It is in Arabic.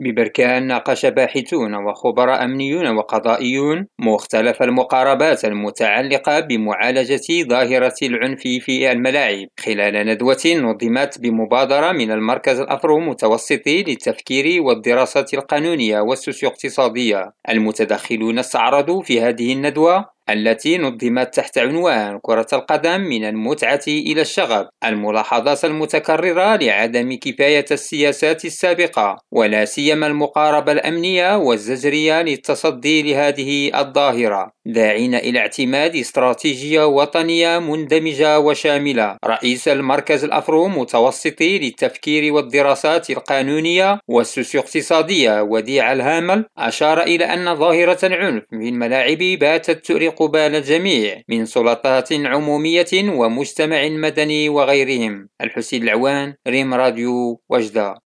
ببركان ناقش باحثون وخبراء أمنيون وقضائيون مختلف المقاربات المتعلقة بمعالجة ظاهرة العنف في الملاعب. خلال ندوة نظمت بمبادرة من المركز الأفرو متوسطي للتفكير والدراسات القانونية والسوسيو اقتصادية. المتدخلون استعرضوا في هذه الندوة التي نظمت تحت عنوان كرة القدم من المتعة إلى الشغب الملاحظات المتكررة لعدم كفاية السياسات السابقة ولا سيما المقاربة الأمنية والزجرية للتصدي لهذه الظاهرة. داعين إلى اعتماد استراتيجية وطنية مندمجة وشاملة. رئيس المركز الأفرو متوسطي للتفكير والدراسات القانونية والسوسيو اقتصادية وديع الهامل أشار إلى أن ظاهرة العنف في الملاعب باتت تؤرق بال الجميع من سلطات عمومية ومجتمع مدني وغيرهم. الحسين العوان ريم راديو وجدة.